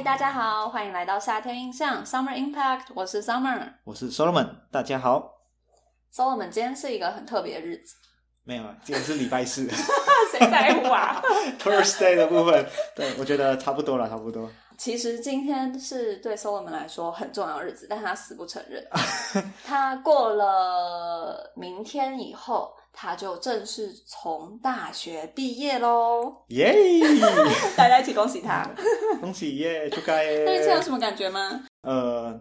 嗨，大家好，欢迎来到夏天印象 Summer Impact，我是 Summer，我是 Solomon，大家好。Solomon，今天是一个很特别的日子，没有，啊，今天是礼拜四 谁在乎啊？Thursday 的部分，对我觉得差不多了，差不多。其实今天是对 Solomon 来说很重要的日子，但他死不承认。他过了明天以后，他就正式从大学毕业喽！耶！大家一起恭喜他。恭喜耶，祝盖那你现在有！什么感觉吗？呃，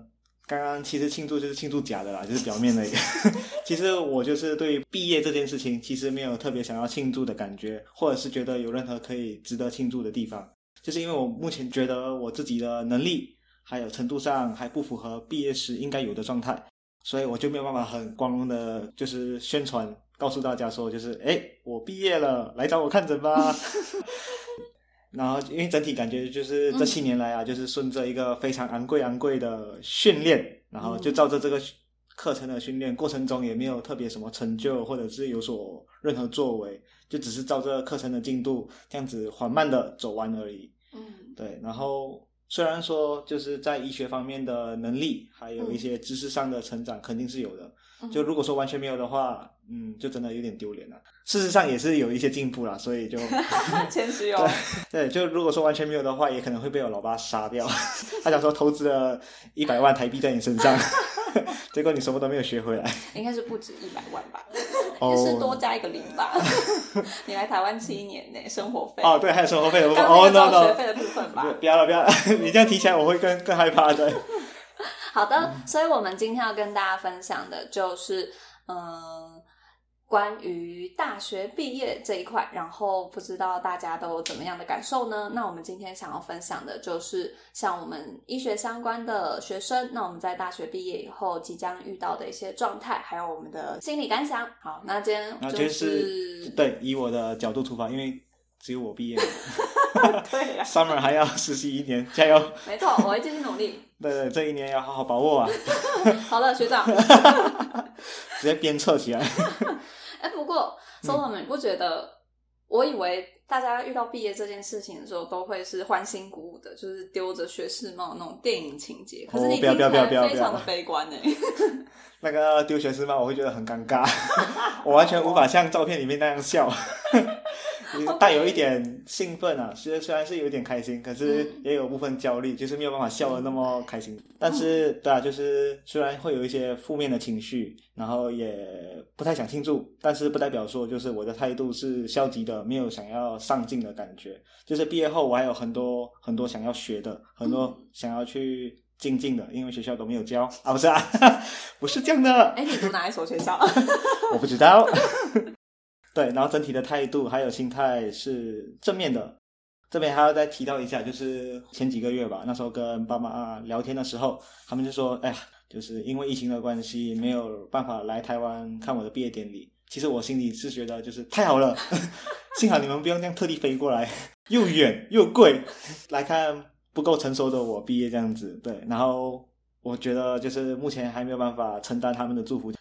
刚刚其实庆祝就是庆祝假的啦，就是表面的一个。其实我就是对毕业这件事情，其实没有特别想要庆祝的感觉，或者是觉得有任何可以值得庆祝的地方，就是因为我目前觉得我自己的能力还有程度上还不符合毕业时应该有的状态，所以我就没有办法很光荣的，就是宣传告诉大家说，就是哎，我毕业了，来找我看诊吧。然后，因为整体感觉就是这七年来啊，就是顺着一个非常昂贵昂贵的训练，然后就照着这个课程的训练过程中，也没有特别什么成就，或者是有所任何作为，就只是照着课程的进度这样子缓慢的走完而已。嗯对，然后虽然说就是在医学方面的能力，还有一些知识上的成长肯定是有的，嗯就如果说完全没有的话，嗯，就真的有点丢脸了。事实上也是有一些进步了，所以就 谦虚哦。对，就如果说完全没有的话，也可能会被我老爸杀掉。他想说投资了一百万台币在你身上，结果你什么都没有学回来。应该是不止一百万吧，哦也是多加一个零吧。你来台湾七年呢，生活费哦，对，还有生活费的部分。哦，no 那个交学费的部分吧。不要了不要了，你这样提起来我会更更害怕的。好的，所以我们今天要跟大家分享的就是，嗯，关于大学毕业这一块，然后不知道大家都怎么样的感受呢？那我们今天想要分享的就是像我们医学相关的学生，那我们在大学毕业以后即将遇到的一些状态，还有我们的心理感想。好，那今天就那就是对，以我的角度出发，因为只有我毕业了 对呀、，summer 还要实习一年，加油！没错，我会继续努力。对对，这一年要好好把握啊，好的，学长。直接鞭策起来。哎，不过嗯 Solomon，你不觉得？我以为大家遇到毕业这件事情的时候，都会是欢欣鼓舞的，就是丢着学士帽那种电影情节。可是你哦不要听起不要不要不要来非常的悲观呢。那个丢学士帽，我会觉得很尴尬，我完全无法像照片里面那样笑，带有一点兴奋啊。虽虽然是有点开心，可是嗯也有部分焦虑，就是没有办法笑的那么开心。但是，对啊，就是虽然会有一些负面的情绪，然后也不太想庆祝，但是不代表说就是我的态度是消极的，没有想要上进的感觉。就是毕业后，我还有很多很多想要学的，很多想要去精进的，因为学校都没有教啊，不是啊，不是这样的，哎，你读哪一所学校？我不知道。对，然后整体的态度还有心态是正面的。这边还要再提到一下，就是前几个月吧，那时候跟爸妈聊天的时候，他们就说：“哎呀，就是因为疫情的关系，没有办法来台湾看我的毕业典礼。”其实我心里是觉得，就是太好了，幸好你们不用这样特地飞过来，又远又贵，来看不够成熟的我毕业这样子。对，然后我觉得就是目前还没有办法承担他们的祝福。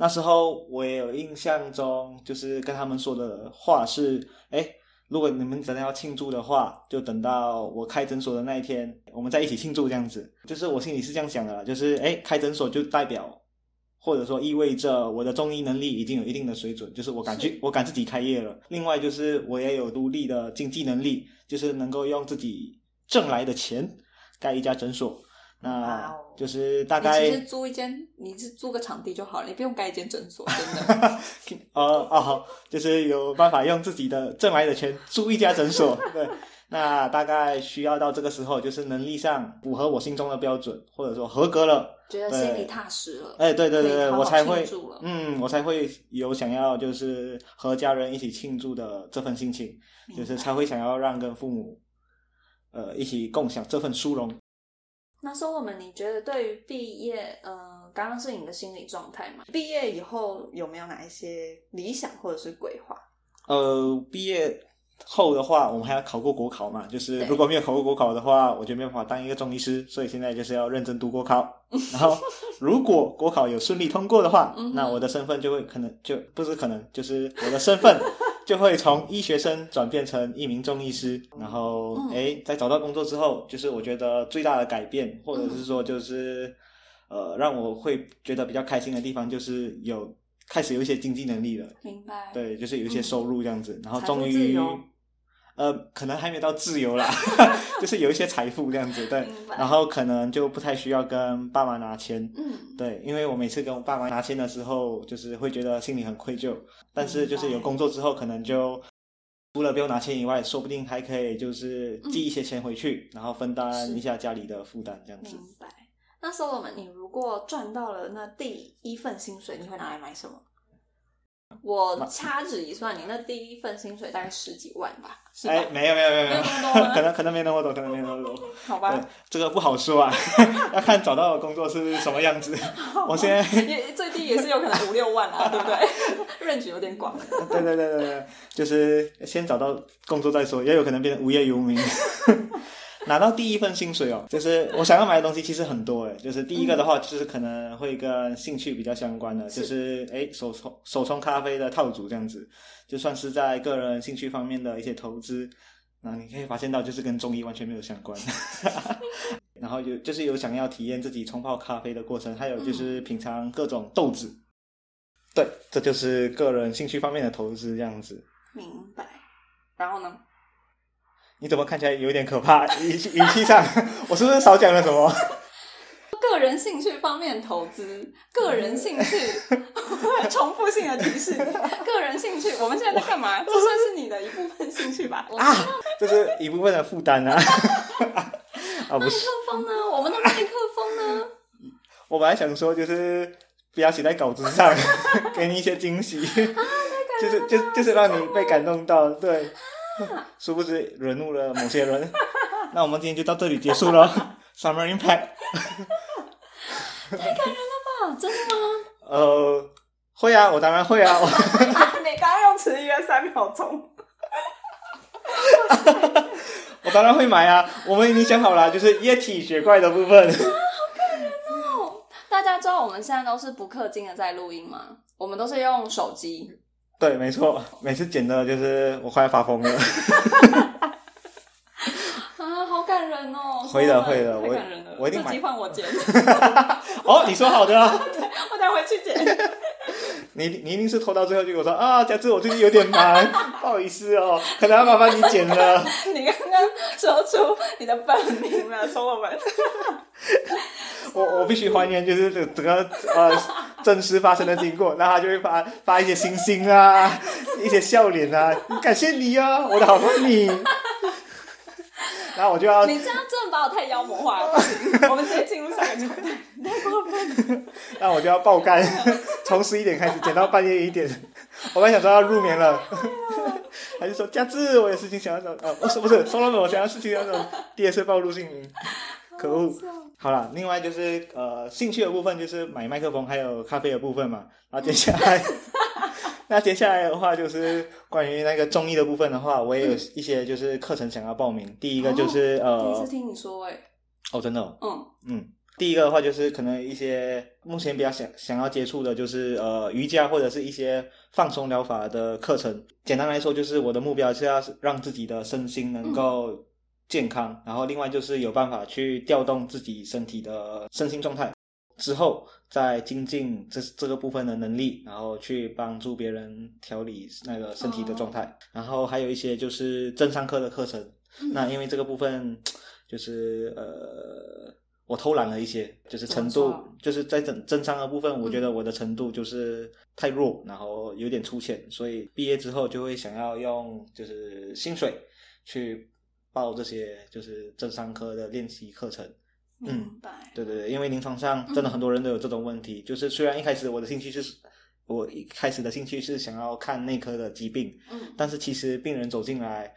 那时候我也有印象中，就是跟他们说的话是：哎，如果你们真的要庆祝的话，就等到我开诊所的那一天，我们再一起庆祝这样子。就是我心里是这样想的啦，就是哎，开诊所就代表。或者说意味着我的中医能力已经有一定的水准，就是我敢去，我敢自己开业了。另外就是我也有独立的经济能力，就是能够用自己挣来的钱盖一家诊所。哇那哦就是大概其实租一间，你是租个场地就好了，你不用盖一间诊所，真的。哦哦好，就是有办法用自己的挣来的钱租一家诊所。对，那大概需要到这个时候，就是能力上符合我心中的标准，或者说合格了。觉得心里踏实了。哎，对对对对，我才会嗯，我才会有想要就是和家人一起庆祝的这份心情，就是才会想要让跟父母，呃，一起共享这份殊荣。那说我们，你觉得对于毕业，呃，刚刚是你的心理状态嘛？毕业以后有没有哪一些理想或者是规划？呃，毕业后的话，我们还要考过国考嘛，就是如果没有考过国考的话，我就没有办法当一个中医师，所以现在就是要认真读国考。然后，如果国考有顺利通过的话，那我的身份就会可能就不是可能，就是我的身份就会从医学生转变成一名中医师，然后嗯。哎，在找到工作之后，就是我觉得最大的改变，或者是说就是呃，让我会觉得比较开心的地方，就是有开始有一些经济能力了。明白。对，就是有一些收入这样子，然后终于，呃，可能还没到自由啦，就是有一些财富这样子，对。然后可能就不太需要跟爸妈拿钱，嗯，对，因为我每次跟我爸妈拿钱的时候，就是会觉得心里很愧疚，但是就是有工作之后，可能就除了不用拿钱以外，说不定还可以就是寄一些钱回去，然后分担一下家里的负担，这样子。明白。那 Solomon，你如果赚到了那第一份薪水，你会拿来买什么？我掐指一算，你那第一份薪水大概十几万吧，是吧？哎，没有没有没有没有 可能可能没那么多，可能没那么多。好吧，，这个不好说啊，要看找到的工作是什么样子。我现在，也最低也是有可能五六万啊，对不对？range 有点广。对对对对对，就是先找到工作再说，也有可能变成无业游民。拿到第一份薪水哦，就是我想要买的东西其实很多诶，就是第一个的话，就是可能会跟兴趣比较相关的，是就是诶手冲手冲咖啡的套组这样子，就算是在个人兴趣方面的一些投资，那你可以发现到就是跟中医完全没有相关。然后有就是有想要体验自己冲泡咖啡的过程，还有就是品尝各种豆子。对，这就是个人兴趣方面的投资这样子。明白。然后呢？你怎么看起来有点可怕？语气语气上，我是不是少讲了什么？个人兴趣方面投资，个人兴趣，重复性的提示，个人兴趣，我们现在在干嘛？这算是你的一部分兴趣吧？我啊，这是一部分的负担啊！啊，不麦是，克风呢？我们的麦克风呢？我本来想说就是不要写在稿子上，给你一些惊喜，就是就就是让你被感动到，对。殊不知惹怒了某些人。那我们今天就到这里结束了，Summer Impact。太感人了吧，真的吗？呃，会啊，我当然会啊。我你刚刚用迟疑了三秒钟。我当然会买啊！我们已经想好了，就是液体雪怪的部分。好感人哦大家知道我们现在都是不氪金的在录音吗？我们都是用手机。对，没错，每次剪的就是我快要发疯了。啊，好感人哦！会的会的我。我一定买换我剪，哦，你说好的 啊，我待会去剪。你你一定是拖到最后就跟我说啊，佳志，我最近有点忙，不好意思哦，可能要麻烦你剪了。你刚刚说出你的本名了，Solomon。我我必须还原就是这整个呃真实发生的经过，然后他就会发发一些星星啊，一些笑脸啊，感谢你啊，我的好朋你。然后我就要你这样真的把我太妖魔化了，我们直接进入下一个太过分。那我就要爆肝，从十一点开始剪到半夜一点。我本来想说要入眠了，他就 说佳志，我有事情想要找，呃，不是不是，说了我想要事情要找，第二次暴露姓名，可恶。好了，另外就是呃兴趣的部分就是买麦克风还有咖啡的部分嘛，然后接下来。那接下来的话就是关于那个中医的部分的话，我也有一些就是课程想要报名。第一个就是、第一呃次，听你说、欸，哎，哦，真的、哦，嗯，嗯，第一个的话就是可能一些目前比较想想要接触的，就是呃瑜伽或者是一些放松疗法的课程。简单来说，就是我的目标是要让自己的身心能够健康，然后另外就是有办法去调动自己身体的身心状态，之后再精进这这个部分的能力，然后去帮助别人调理那个身体的状态。然后还有一些就是正上课的课程，那因为这个部分就是呃，我偷懒了一些，就是程度就是在整正商的部分，我觉得我的程度就是太弱，然后有点粗浅，所以毕业之后就会想要用就是薪水去报这些就是正商科的练习课程。明白。对对对，因为临床上真的很多人都有这种问题，就是虽然一开始我的兴趣是，我一开始的兴趣是想要看内科的疾病，嗯，但是其实病人走进来，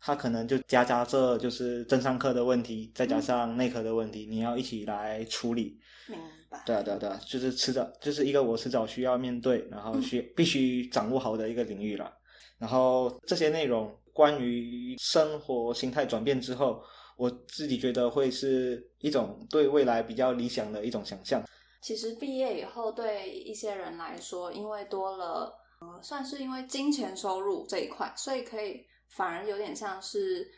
他可能就夹杂着就是正商科的问题，再加上内科的问题，你要一起来处理。明白。对啊，对啊，对啊，就是迟早就是一个我迟早需要面对，然后需必须掌握好的一个领域了。然后这些内容关于生活形态转变之后，我自己觉得会是一种对未来比较理想的一种想象。其实毕业以后，对一些人来说，因为多了呃，算是因为金钱收入这一块，所以可以反而有点像是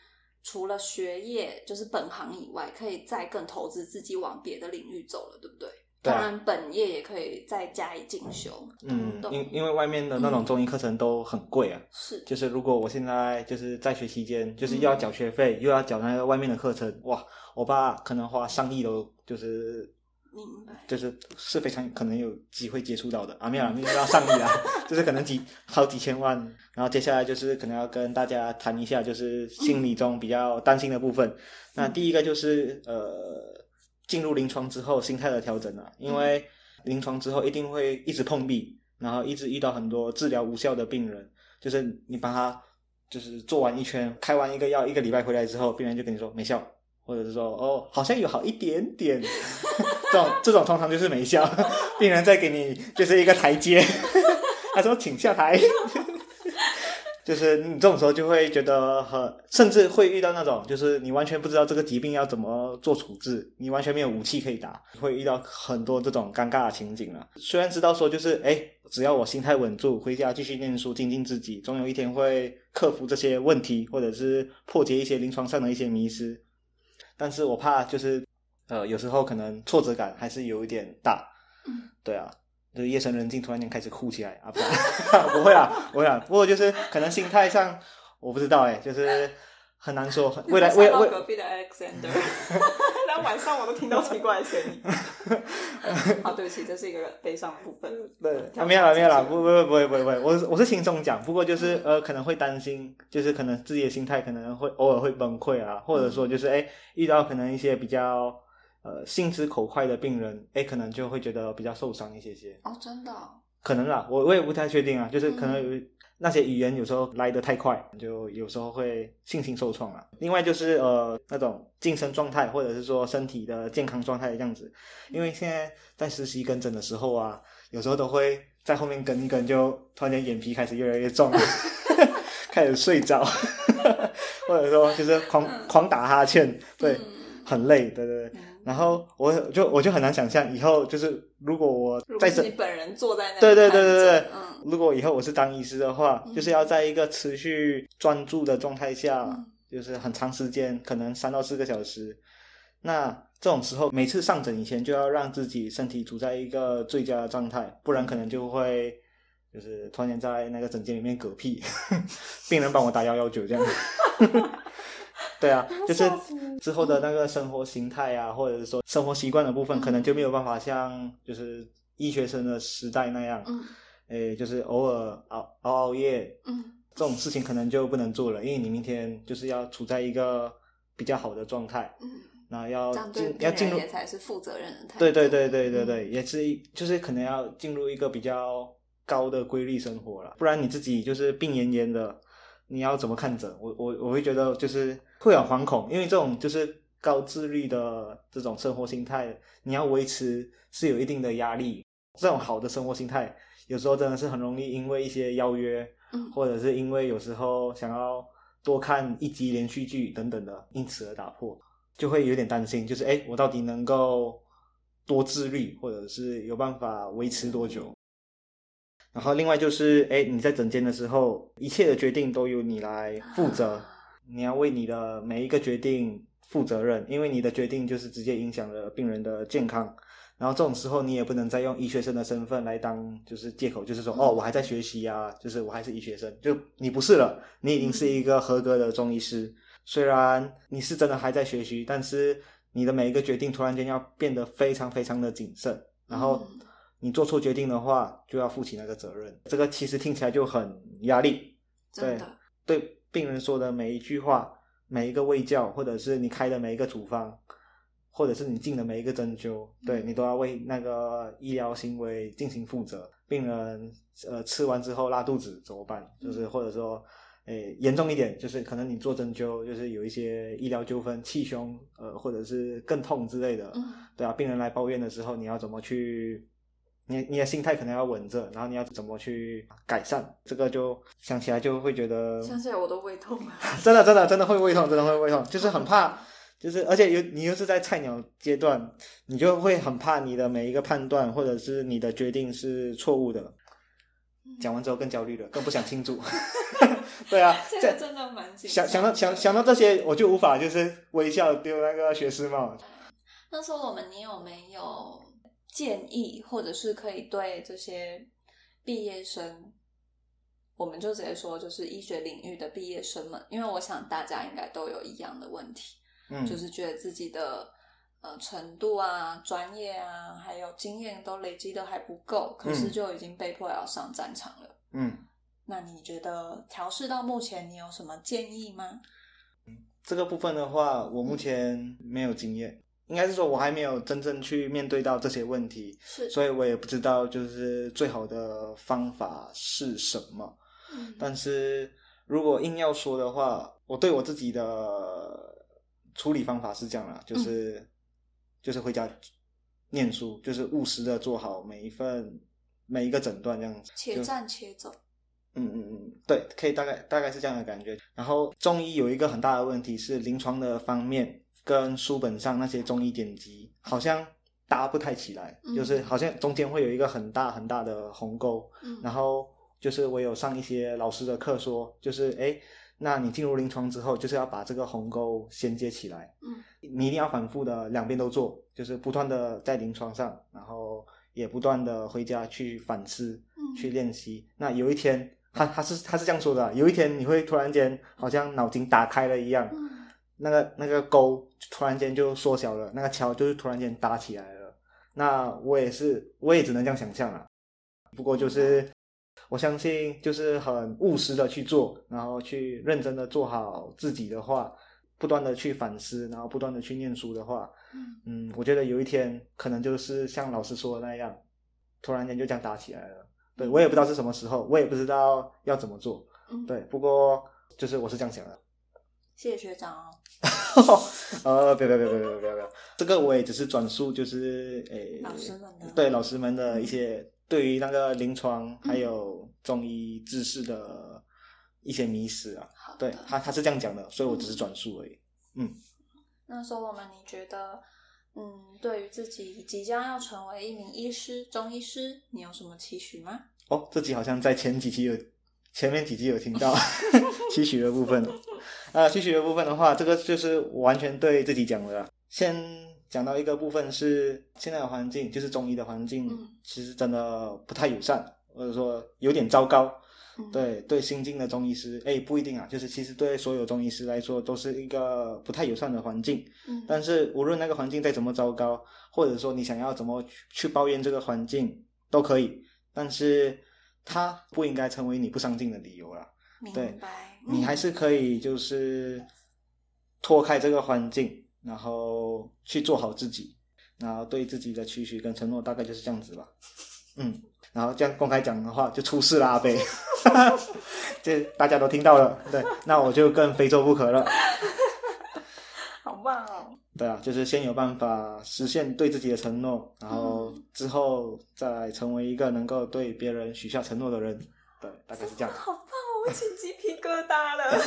除了学业就是本行以外，可以再更投资自己往别的领域走了，对不对？当然，本业也可以再加以进修。嗯，因因为外面的那种中医课程都很贵啊。是就是如果我现在就是在学期间，就是又要缴学费，又要缴那个外面的课程，哇，我爸可能花上亿都就是明白。就是是非常可能有机会接触到的啊，没有啦，没有到上亿啊，就是可能几好几千万。然后接下来就是可能要跟大家谈一下，就是心理中比较担心的部分。那第一个就是呃，进入临床之后心态的调整啊，因为临床之后一定会一直碰壁，然后一直遇到很多治疗无效的病人，就是你帮他就是做完一圈，开完一个药，一个礼拜回来之后，病人就跟你说没效。或者是说哦，好像有好一点点，这种这种通常就是没效，病人再给你就是一个台阶，他说请下台，就是你这种时候就会觉得很，甚至会遇到那种就是你完全不知道这个疾病要怎么做处置，你完全没有武器可以打，会遇到很多这种尴尬的情景了。虽然知道说就是哎，只要我心态稳住，回家继续念书，精进自己，总有一天会克服这些问题，或者是破解一些临床上的一些迷失。但是我怕就是，呃，有时候可能挫折感还是有一点大。嗯，对啊，就是夜深人静，突然间开始哭起来啊，不 不会啊，不会啊。不过就是可能心态上，我不知道哎，就是很难说。未来未未隔壁的 Alexander，然后晚上我都听到奇怪的声音。好，对不起，这是一个悲伤的部分。对，啊、没有了，没有了，不不不不会不会不会，我是我是轻松讲，不过就是呃，可能会担心，就是可能自己的心态可能会偶尔会崩溃啊，或者说就是哎遇到可能一些比较呃心直口快的病人，哎可能就会觉得比较受伤一些些，哦，真的哦、可能啦，我我也不太确定啊，就是可能有、那些语言有时候来得太快，就有时候会信心受创啊。另外就是呃那种精神状态或者是说身体的健康状态的样子，因为现在在实习跟诊的时候啊，有时候都会在后面跟一跟，就突然间眼皮开始越来越重，开始睡着，或者说就是狂狂打哈欠，对，嗯。很累，对对对。嗯然后我就我就很难想象以后就是如果我在诊如果是你本人坐在那对对对对对。嗯，如果以后我是当医师的话，嗯。就是要在一个持续专注的状态下，嗯。就是很长时间，可能三到四个小时。那这种时候，每次上诊以前就要让自己身体处在一个最佳的状态，不然可能就会就是突然间在那个诊间里面嗝屁，病人帮我打幺幺九这样。对啊，就是之后的那个生活形态啊，或者是说生活习惯的部分，嗯可能就没有办法像就是医学生的时代那样，嗯。诶，就是偶尔熬熬熬夜嗯。这种事情可能就不能做了，因为你明天就是要处在一个比较好的状态，嗯，那要进要进入才是负责任的态度。对对对对对嗯。对，也是一就是可能要进入一个比较高的规律生活了，不然你自己就是病恹恹的，你要怎么看诊？我我我会觉得就是会很惶恐，因为这种就是高自律的这种生活心态，你要维持是有一定的压力。这种好的生活心态，有时候真的是很容易因为一些邀约，嗯或者是因为有时候想要多看一集连续剧等等的，因此而打破。就会有点担心，就是哎，诶我到底能够多自律，或者是有办法维持多久？然后另外就是，哎，你在诊间的时候，一切的决定都由你来负责，你要为你的每一个决定负责任，因为你的决定就是直接影响了病人的健康。然后这种时候，你也不能再用医学生的身份来当就是借口，就是说，哦，我还在学习啊，就是我还是医学生，就你不是了，你已经是一个合格的中医师。虽然你是真的还在学习，但是你的每一个决定突然间要变得非常非常的谨慎，然后嗯你做错决定的话，就要负起那个责任。这个其实听起来就很压力，对的，对病人说的每一句话、每一个喂教，或者是你开的每一个处方，或者是你进的每一个针灸，对你都要为那个医疗行为进行负责。病人呃吃完之后拉肚子怎么办？就是或者说。诶，严重一点就是可能你做针灸，就是有一些医疗纠纷、气胸，呃，或者是更痛之类的，嗯对啊，病人来抱怨的时候，你要怎么去？你你的心态可能要稳着，然后你要怎么去改善？这个就想起来就会觉得，想起来我都胃痛了。真的真的真的会胃痛，真的会胃痛，就是很怕，就是而且又你又是在菜鸟阶段，你就会很怕你的每一个判断或者是你的决定是错误的。嗯讲完之后更焦虑了，更不想庆祝。对啊，这个真的蛮紧想想到想想到这些，我就无法就是微笑丢那个学士帽。那时候我们，你有没有建议，或者是可以对这些毕业生，我们就直接说，就是医学领域的毕业生们，因为我想大家应该都有一样的问题，嗯，就是觉得自己的呃程度啊、专业啊，还有经验都累积的还不够，可是嗯就已经被迫要上战场了。嗯，那你觉得调试到目前，你有什么建议吗？这个部分的话，我目前没有经验，应该是说我还没有真正去面对到这些问题，是，所以我也不知道就是最好的方法是什么。嗯但是如果硬要说的话，我对我自己的处理方法是这样啦，就是、就是回家念书，就是务实的做好每一份每一个诊断这样子。且战且走。嗯嗯嗯，对，可以大概大概是这样的感觉。然后中医有一个很大的问题是临床的方面跟书本上那些中医典籍好像搭不太起来，嗯就是好像中间会有一个很大很大的鸿沟。嗯，然后就是我有上一些老师的课说，就是哎，那你进入临床之后，就是要把这个鸿沟衔接起来。嗯，你一定要反复的两边都做，就是不断的在临床上，然后也不断的回家去反思，嗯去练习。那有一天，他他是他是这样说的啊、有一天你会突然间好像脑筋打开了一样，嗯那个那个沟突然间就缩小了，那个桥就是突然间搭起来了。那我也是，我也只能这样想象了。不过就是我相信，就是很务实的去做，然后去认真的做好自己的话，不断的去反思，然后不断的去念书的话，嗯嗯，我觉得有一天可能就是像老师说的那样，突然间就这样搭起来了。对我也不知道是什么时候，我也不知道要怎么做。嗯，对，不过就是我是这样想的。谢谢学长哦。呃，不要不要不要不要不要不要，这个我也只是转述，就是诶，老师们的对老师们的一些对于那个临床还有中医知识的一些迷失啊。对他他是这样讲的，所以我只是转述而已。嗯那说我们你觉得，嗯，对于自己即将要成为一名医师、中医师，你有什么期许吗？哦，这集好像在前几期有前面几集有听到 期许的部分。啊，期许的部分的话，这个就是我完全对自己讲的啦。先讲到一个部分是现在的环境，就是中医的环境，嗯其实真的不太友善，或者说有点糟糕。嗯，，对对，新进的中医师，哎，不一定啊，就是其实对所有中医师来说都是一个不太友善的环境。嗯，但是无论那个环境再怎么糟糕，或者说你想要怎么去去抱怨这个环境都可以，但是它不应该成为你不上进的理由了。对。你还是可以就是脱开这个环境，然后去做好自己，然后对自己的期许跟承诺大概就是这样子吧。嗯，然后这样公开讲的话就出事了，阿贝，这大家都听到了。对，那我就更非做不可了。好棒哦。对啊，就是先有办法实现对自己的承诺，然后之后再成为一个能够对别人许下承诺的人。对，大概是这样。好棒哦！我起鸡皮疙瘩了。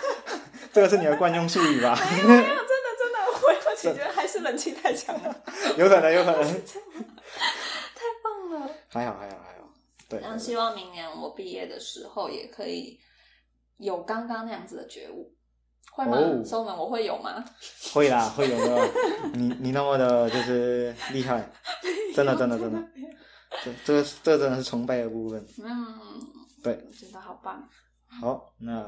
这个是你的惯用术语吧？没有，没有，真的真的，我我只觉得还是冷气太强了，有可能，有可能。太棒了。还好，还好，还好。对，然后希望明年我毕业的时候也可以有刚刚那样子的觉悟，会吗？哦收门我会有吗？会啦，会有的。你你那么的就是厉害，真的，真的，真的。这这个这个真的是崇拜的部分。嗯，对，我觉得好棒。好，那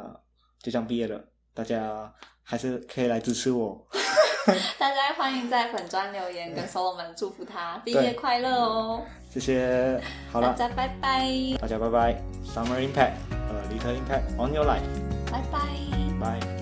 就这样毕业了，大家还是可以来支持我。大家欢迎在粉砖留言跟 Solomon 祝福他毕业快乐哦。谢谢。好了，大家拜拜，大家拜拜。Summer impact，呃，Little impact on your life。拜拜。拜。